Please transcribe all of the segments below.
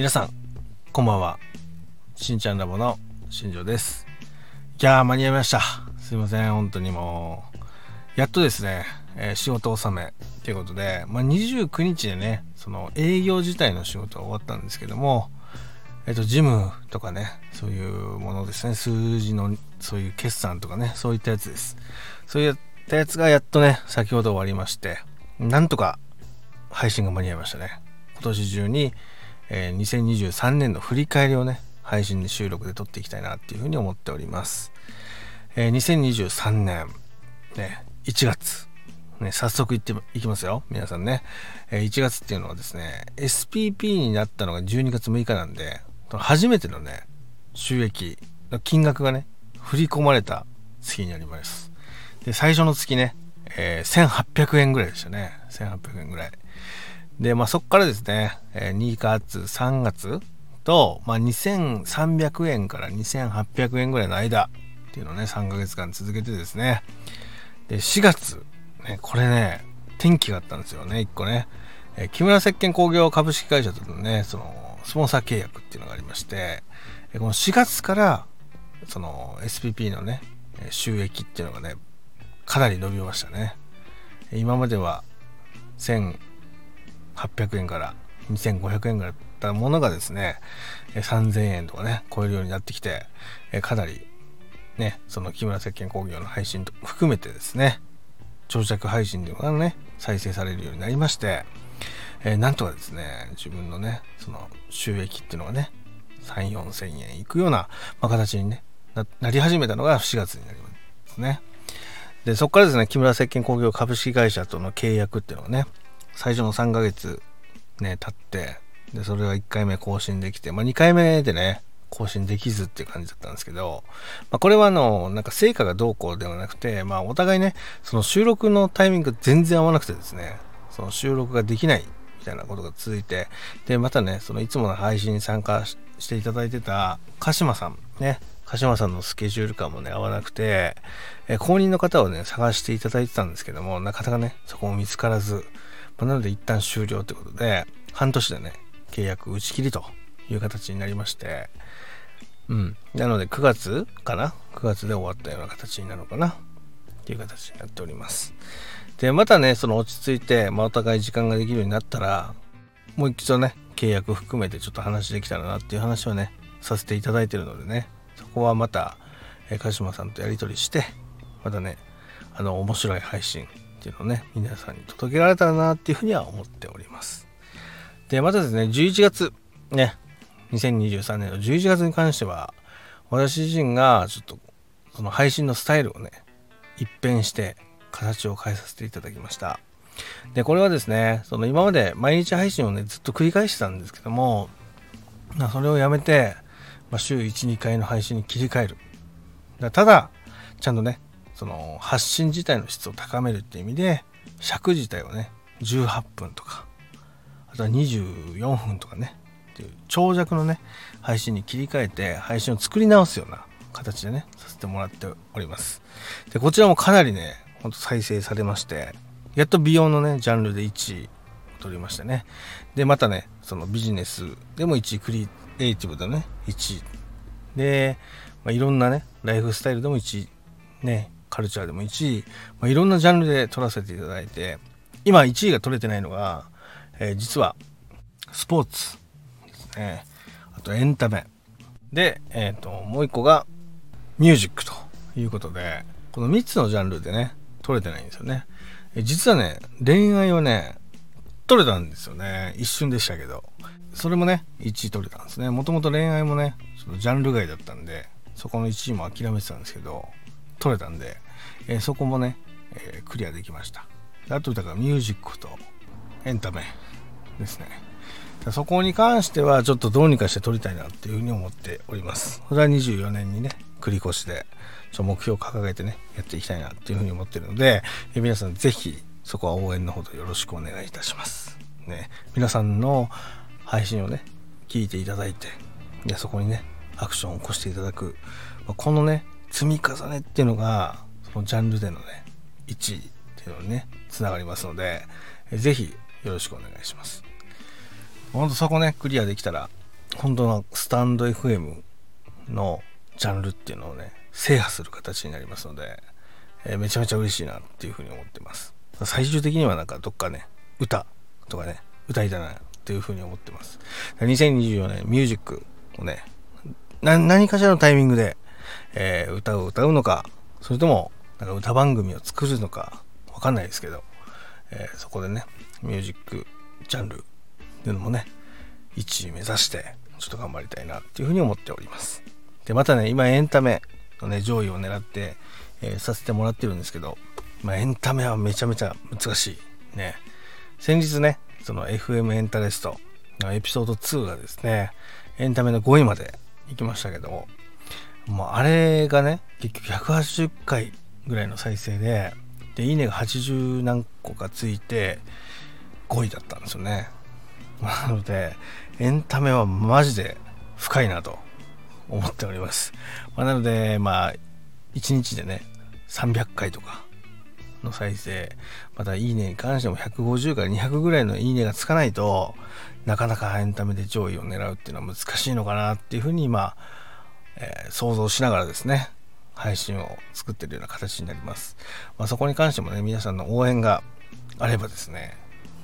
皆さんこんばんは。しんちゃんラボの新庄です。いやー間に合いました。すいません本当にもう。やっとですね、えー、仕事納めということで、まあ、29日でねその営業自体の仕事は終わったんですけどもえっ、とジムとかねそういうものですね数字のそういう決算とかねそういったやつです。そういったやつがやっとね先ほど終わりましてなんとか配信が間に合いましたね。今年中にえ、2023年の振り返りをね、配信で収録で撮っていきたいなっていうふうに思っております。え、2023年、ね、1月、ね、早速行っていきますよ。皆さんね。え、1月っていうのはですね、SPP になったのが12月6日なんで、初めてのね、収益の金額がね、振り込まれた月になります。で、最初の月ね、えー、1800円ぐらいでしたね。1800円ぐらい。で、まあ、そこからですね、え、2月、3月と、まあ、2300円から2800円ぐらいの間っていうのをね、3ヶ月間続けてですね、で、4月、ね、これね、天気があったんですよね、1個ね。えー、木村石鹸工業株式会社とのね、その、スポンサー契約っていうのがありまして、えこの4月から、その SPP のね、収益っていうのがね、かなり伸びましたね。今までは800円から2500円ぐらいだったものがですね、3000円とかね、超えるようになってきて、かなりね、その木村石鹸工業の配信と含めてですね、長尺配信というのがね、再生されるようになりまして、えー、なんとかですね、自分のね、その収益っていうのがね、3、4千円いくような、まあ、形に、ね、なり始めたのが4月になりますね。で、そこからですね、木村石鹸工業株式会社との契約っていうのがね、最初の3ヶ月ね、経って、で、それが1回目更新できて、まあ、2回目でね、更新できずっていう感じだったんですけど、まあ、これはあの、なんか成果がどうこうではなくて、まあ、お互いね、その収録のタイミング全然合わなくてですね、その収録ができないみたいなことが続いて、で、またね、そのいつもの配信に参加していただいてた鹿島さん、ね、鹿島さんのスケジュール感もね、合わなくて、え公認の方をね、探していただいてたんですけども、なかなかね、そこも見つからず、なので一旦終了ということで、半年でね、契約打ち切りという形になりまして、うん。なので9月かな ?9 月で終わったような形になるのかな？っていう形になっております。で、またね、その落ち着いて、まあ、お互い時間ができるようになったら、もう一度ね、契約含めてちょっと話できたらなっていう話をね、させていただいてるのでね、そこはまた、え鹿島さんとやり取りして、またね、あの、面白い配信っていうのをね、皆さんに届けられたらなっていうふうには思っております。で、またですね、11月、ね、2023年の11月に関しては、私自身がちょっと、その配信のスタイルをね、一変して形を変えさせていただきました。で、これはですね、その今まで毎日配信をね、ずっと繰り返してたんですけども、ま、それをやめて、まあ、週1、2回の配信に切り替える。だただ、ちゃんとね、その発信自体の質を高めるっていう意味で尺自体をね18分とかあとは24分とかねっていう長尺のね配信に切り替えて配信を作り直すような形でねさせてもらっております。でこちらもかなりねほんと再生されましてやっと美容のねジャンルで1位を取りましてね。でまたねそのビジネスでも1位クリエイティブでね1位。で、まあ、いろんなねライフスタイルでも1位ねカルチャーでも1位、まあ、いろんなジャンルで取らせていただいて今1位が取れてないのが、えー、実はスポーツですね。あとエンタメ。で、えーと、もう1個がミュージックということでこの3つのジャンルでね取れてないんですよね、え実はね恋愛はね取れたんですよね。一瞬でしたけど。それもね1位取れたんですね。もともと恋愛もねそのジャンル外だったんでそこの1位も諦めてたんですけど。取れたんで、えー、そこもね、えー、クリアできました。あとだからミュージックとエンタメですね。そこに関してはちょっとどうにかして取りたいなっていうふうに思っております。それは24年にね繰り越しでちょ目標を掲げてねやっていきたいなっていうふうに思ってるので、え皆さんぜひそこは応援のほどよろしくお願いいたします。ね皆さんの配信をね聞いていただいてでそこにねアクションを起こしていただく、まこのね積み重ねっていうのがそのジャンルでのね1位っていうのにねつながりますので是非よろしくお願いします。ほんとそこねクリアできたら本当のスタンド FM のジャンルっていうのをね制覇する形になりますので、えー、めちゃめちゃ嬉しいなっていうふうに思ってます。最終的にはなんかどっかね歌とかね歌いたいなっていうふうに思ってます。2024年ミュージックをね何かしらのタイミングで、えー、歌を歌うのかそれともなんか歌番組を作るのかわかんないですけど、えー、そこでねミュージックジャンルっていうのもね1位目指してちょっと頑張りたいなっていうふうに思っております。でまたね今エンタメのね上位を狙って、えー、させてもらってるんですけど、まあ、エンタメはめちゃめちゃ難しいね。先日ねその FM エンタレストのエピソード2がですねエンタメの5位まで行きましたけどももうあれがね結局180回ぐらいの再生ででいいねが80何個かついて5位だったんですよね。なのでエンタメはマジで深いなと思っております、まあ、なのでまあ1日でね300回とかの再生またいいねに関しても150から200ぐらいのいいねがつかないとなかなかエンタメで上位を狙うっていうのは難しいのかなっていうふうに今、えー、想像しながらですね配信を作ってるような形になります、まあ、そこに関してもね皆さんの応援があればですね、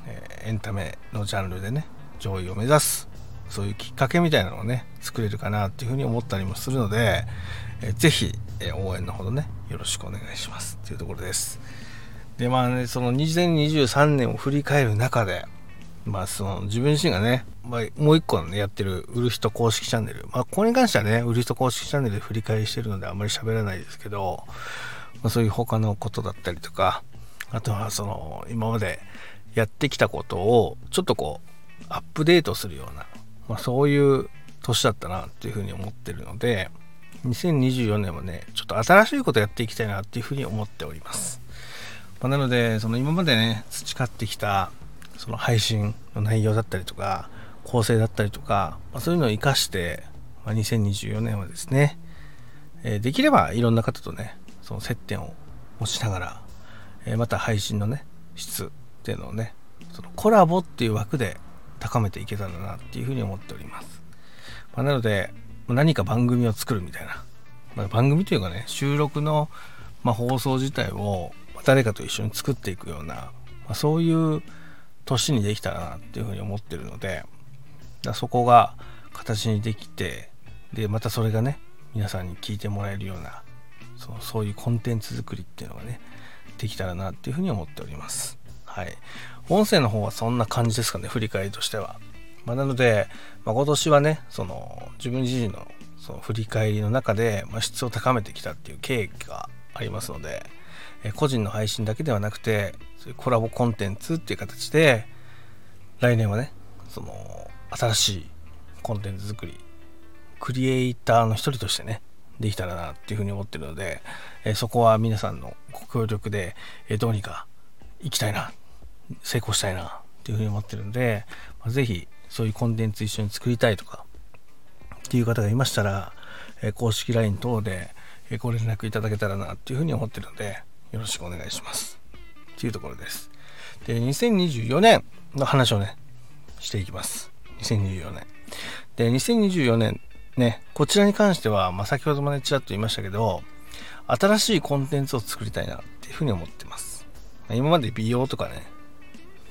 えー、エンタメのジャンルでね上位を目指すそういうきっかけみたいなのをね作れるかなっていうふうに思ったりもするので、えー、ぜひ、えー、応援のほどねよろしくお願いします。っていうところです。でまあねその2023年を振り返る中でまあその自分自身がね、まあ、もう一個のねやってる売る人公式チャンネル。まあこれに関してはね売る人公式チャンネルで振り返りしてるのであんまり喋らないですけど、まあ、そういう他のことだったりとかあとはその今までやってきたことをちょっとこうアップデートするような、まあ、そういう年だったなっていうふうに思ってるので2024年もねちょっと新しいことやっていきたいなっていうふうに思っております、まあ、なのでその今までね培ってきたその配信の内容だったりとか構成だったりとか、まあ、そういうのを活かして、まあ、2024年はですね、えー、できればいろんな方とねその接点を持ちながら、えー、また配信のね質っていうのをねそのコラボっていう枠で高めていけたらなっていうふうに思っております、まあ、なので何か番組を作るみたいな、まあ、番組というかね収録の、ま放送自体を誰かと一緒に作っていくような、まあ、そういう年にできたらなっていうふうに思ってるのでだそこが形にできてでまたそれがね皆さんに聞いてもらえるようなそのそういうコンテンツ作りっていうのがねできたらなっていうふうに思っております。はい。音声の方はそんな感じですかね振り返りとしては、まあ、なので、まあ、今年はねその自分自身のその振り返りの中で、まあ、質を高めてきたっていう経緯がありますので、え個人の配信だけではなくてそういうコラボコンテンツっていう形で来年はねその新しいコンテンツ作りクリエイターの一人としてねできたらなっていうふうに思ってるので、えそこは皆さんのご協力で、えどうにか行きたいな成功したいなっていうふうに思ってるんで、まあ、ぜひそういうコンテンツ一緒に作りたいとかっていう方がいましたら、え公式 LINE 等でご連絡いただけたらなっていうふうに思ってるのでよろしくお願いします。っていうところです。で2024年の話をねしていきます。2024年で2024年ねこちらに関しては、まあ、先ほどもねちらっと言いましたけど新しいコンテンツを作りたいなっていうふうに思ってます。今まで美容とかね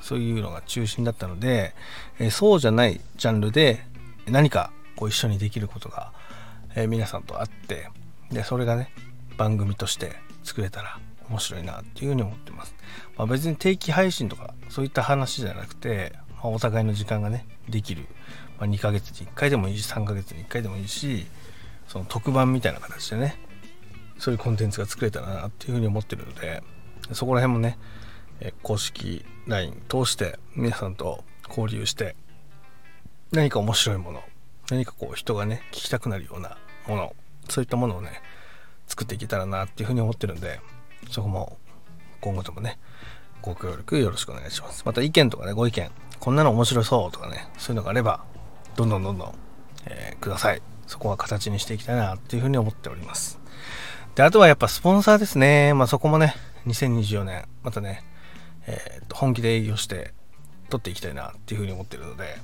そういうのが中心だったので、えそうじゃないジャンルで何かこう一緒にできることが、え皆さんとあってでそれがね番組として作れたら面白いなっていうふうに思ってます、まあ、別に定期配信とかそういった話じゃなくて、お互いの時間がねできる、まあ、2ヶ月に1回でもいいし3ヶ月に1回でもいいしその特番みたいな形でねそういうコンテンツが作れたらなっていうふうに思ってるのでそこら辺もね公式 LINE 通して皆さんと交流して何か面白いもの何かこう人がね聞きたくなるようなものそういったものをね作っていけたらなっていうふうに思ってるんでそこも今後ともねご協力よろしくお願いします。また意見とかねご意見こんなの面白そうとかねそういうのがあればどんどんどんどん、えー、ください。そこは形にしていきたいなっていうふうに思っております。であとはやっぱスポンサーですね。まあそこもね2024年またね、えー、と本気で営業して取っていきたいなっていうふうに思ってるので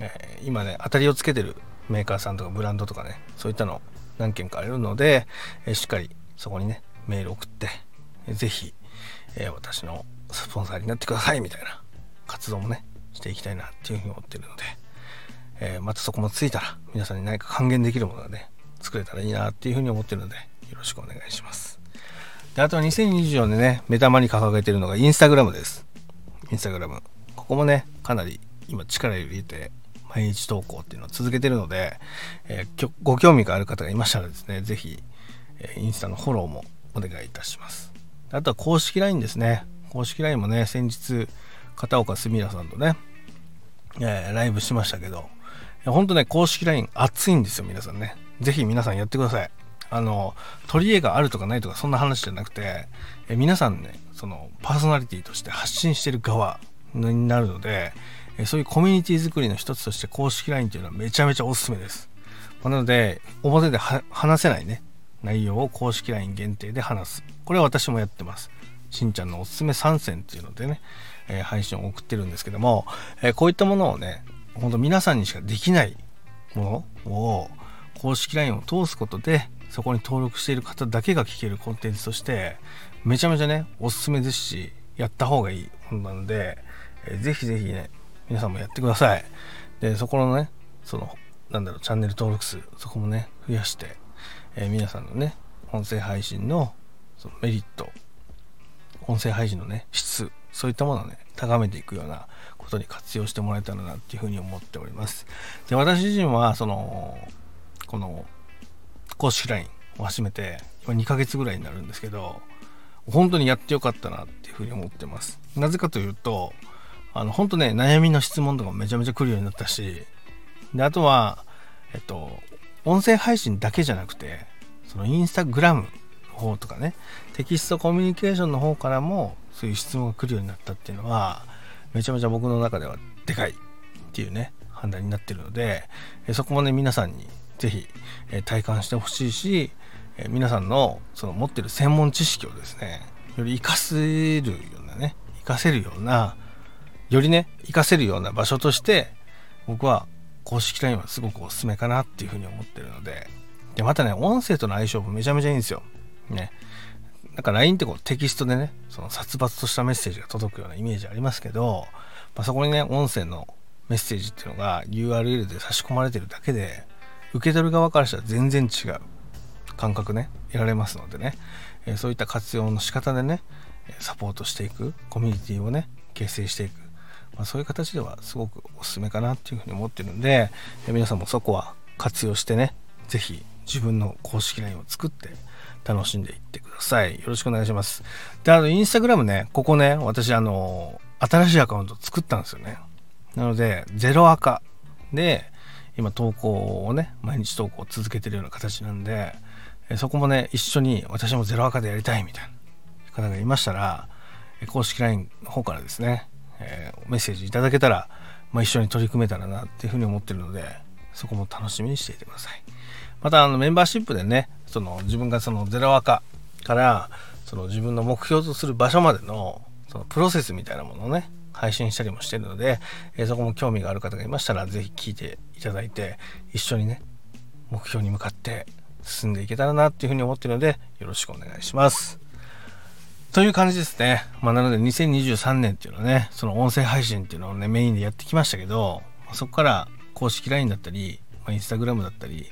えー、今ね当たりをつけてるメーカーさんとかブランドとかねそういったの何件かあるので、えー、しっかりそこにねメール送って、えー、ぜひ、えー、私のスポンサーになってくださいみたいな活動もねしていきたいなっていうふうに思ってるので、えー、またそこもついたら皆さんに何か還元できるものがね作れたらいいなっていうふうに思ってるのでよろしくお願いします。であとは2024年ね目玉に掲げてるのがインスタグラムです。インスタグラム。ここもねかなり今力入れて毎日投稿っていうのを続けてるので、えー、ご興味がある方がいましたらですね是非、えー、インスタのフォローもお願いいたします。あとは公式 LINE ですね。公式 LINE もね先日片岡すみらさんとね、えー、ライブしましたけどほんとね公式 LINE 熱いんですよ皆さんね。是非皆さんやってください。あの取り柄があるとかないとかそんな話じゃなくてえ皆さんねそのパーソナリティとして発信してる側になるのでえそういうコミュニティ作りの一つとして公式 LINE っていうのはめちゃめちゃおすすめです、まあ、なので表で話せないね内容を公式 LINE 限定で話す。これは私もやってます。しんちゃんのおすすめ参戦っていうのでね、えー、配信を送ってるんですけども、えー、こういったものをねほんと皆さんにしかできないものを公式 LINE を通すことでそこに登録している方だけが聞けるコンテンツとしてめちゃめちゃねおすすめですしやった方がいいものなので、えー、ぜひぜひね皆さんもやってください。でそこのねそのなんだろうチャンネル登録数そこもね増やして、えー、皆さんのね音声配信のそのメリット音声配信のね質そういったものをね高めていくようなことに活用してもらえたらなっていうふうに思っております。で私自身はそのこの公式 LINE を始めて今2ヶ月ぐらいになるんですけど本当にやってよかったなっていうふうに思ってます。なぜかというとあの本当ね悩みの質問とかめちゃめちゃ来るようになったしであとはえっと音声配信だけじゃなくてそのインスタグラムの方とかねテキストコミュニケーションの方からもそういう質問が来るようになったっていうのはめちゃめちゃ僕の中ではでかいっていうね判断になってるのでそこもね皆さんに是非体感してほしいし皆さんのその持ってる専門知識をですねより活かせるようなね活かせるようなよりね活かせるような場所として僕は公式 LINE はすごくおすすめかなっていうふうに思ってるので。でまたね音声との相性もめちゃめちゃいいんですよ。ね。なんか LINE ってこうテキストでねその殺伐としたメッセージが届くようなイメージありますけど、まあ、そこにね音声のメッセージっていうのが URL で差し込まれてるだけで受け取る側からしたら全然違う感覚ね得られますのでね、えー、そういった活用の仕方でねサポートしていくコミュニティをね形成していくまあ、そういう形ではすごくおすすめかなっていうふうに思ってるんで、え皆さんもそこは活用してね、是非自分の公式 LINE を作って楽しんでいってください。よろしくお願いします。で、あの、インスタグラムね、ここね、私、あの、新しいアカウント作ったんですよね。なので、ゼロ赤で、今投稿をね、毎日投稿を続けてるような形なんで、そこもね、一緒に私もゼロ赤でやりたいみたいな方がいましたら、公式 LINE の方からですね、えー、メッセージいただけたら、まあ、一緒に取り組めたらなっていうふうに思ってるのでそこも楽しみにしていてくださいまたあのメンバーシップでねその自分がそのゼロ赤からその自分の目標とする場所までのそのプロセスみたいなものをね配信したりもしてるので、えー、そこも興味がある方がいましたら是非聞いていただいて一緒にね目標に向かって進んでいけたらなっていうふうに思ってるのでよろしくお願いします。という感じですね。まあ、なので2023年っていうのはね、その音声配信っていうのをね、メインでやってきましたけど、そこから公式 LINE だったり、まあ、Instagram だったり、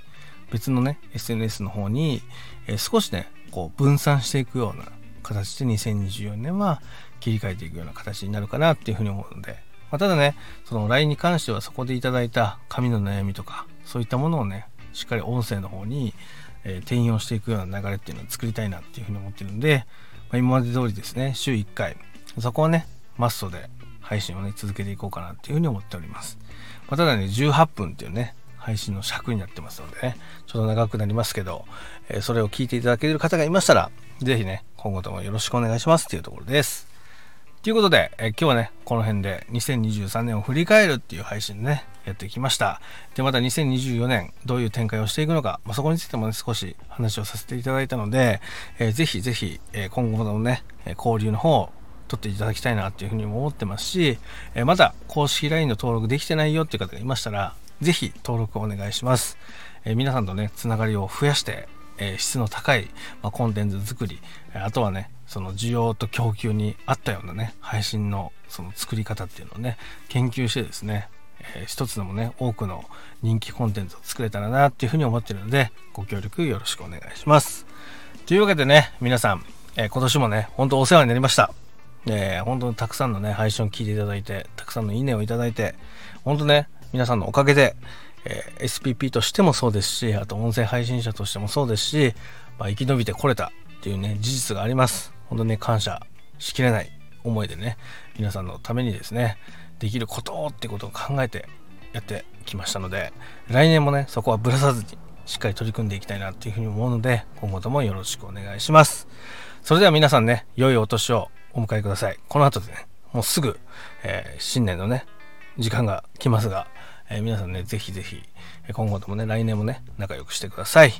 別のね、SNS の方に、え、少しね、こう分散していくような形で2024年は切り替えていくような形になるかなっていうふうに思うので、まあ、ただね、その LINE に関してはそこでいただいた紙の悩みとか、そういったものをね、しっかり音声の方に、え、転用していくような流れっていうのを作りたいなっていうふうに思ってるんで、まあ、今まで通りですね、週1回、そこはね、マストで配信をね、続けていこうかなっていうふうに思っております。まあ、ただね、18分っていうね、配信の尺になってますのでね、ちょっと長くなりますけど、えー、それを聞いていただける方がいましたら、是非ね、今後ともよろしくお願いしますっていうところです。ということで、えー、今日はね、この辺で2023年を振り返るっていう配信ね、やってきました。で、また2024年どういう展開をしていくのか、まあ、そこについてもね、少し話をさせていただいたので、えー、ぜひぜひ、えー、今後のね、交流の方、取っていただきたいなっていうふうにも思ってますし、えまだ公式 LINE の登録できてないよっていう方がいましたら、ぜひ登録お願いします。え皆さんとね、つながりを増やして、え質の高い、まあコンテンツ作り、あとはね、その需要と供給に合ったようなね、配信のその作り方っていうのをね、研究してですね、えー、一つでもね、多くの人気コンテンツを作れたらなっていうふうに思ってるので、ご協力よろしくお願いします。というわけでね、皆さん、えー、今年もね、ほんとお世話になりました。えー、本当にたくさんのね、配信を聞いていただいて、たくさんのいいねをいただいて、本当ね、皆さんのおかげで、えー、SPP としてもそうですし、あと音声配信者としてもそうですし、まあ、生き延びてこれたっていうね、事実があります。本当ね、感謝しきれない思いでね、皆さんのためにですね、できることってことを考えてやってきましたので、来年もね、そこはぶらさずにしっかり取り組んでいきたいなっていうふうに思うので、今後ともよろしくお願いします。それでは皆さんね、良いお年をお迎えください。この後でね、もうすぐ、えー、新年のね、時間が来ますが、えー、皆さんね、ぜひぜひ、今後ともね、来年もね、仲良くしてください。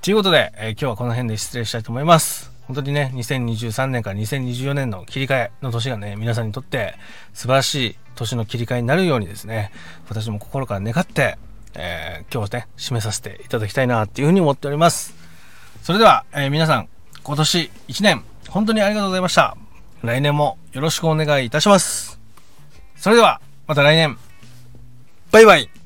ということで、えー、今日はこの辺で失礼したいと思います。本当にね、2023年から2024年の切り替えの年がね、皆さんにとって素晴らしい年の切り替えになるようにですね、私も心から願って、えー、今日ね、締めさせていただきたいなっていうふうに思っております。それでは、えー、皆さん、今年1年、本当にありがとうございました。来年もよろしくお願いいたします。それでは、また来年、バイバイ。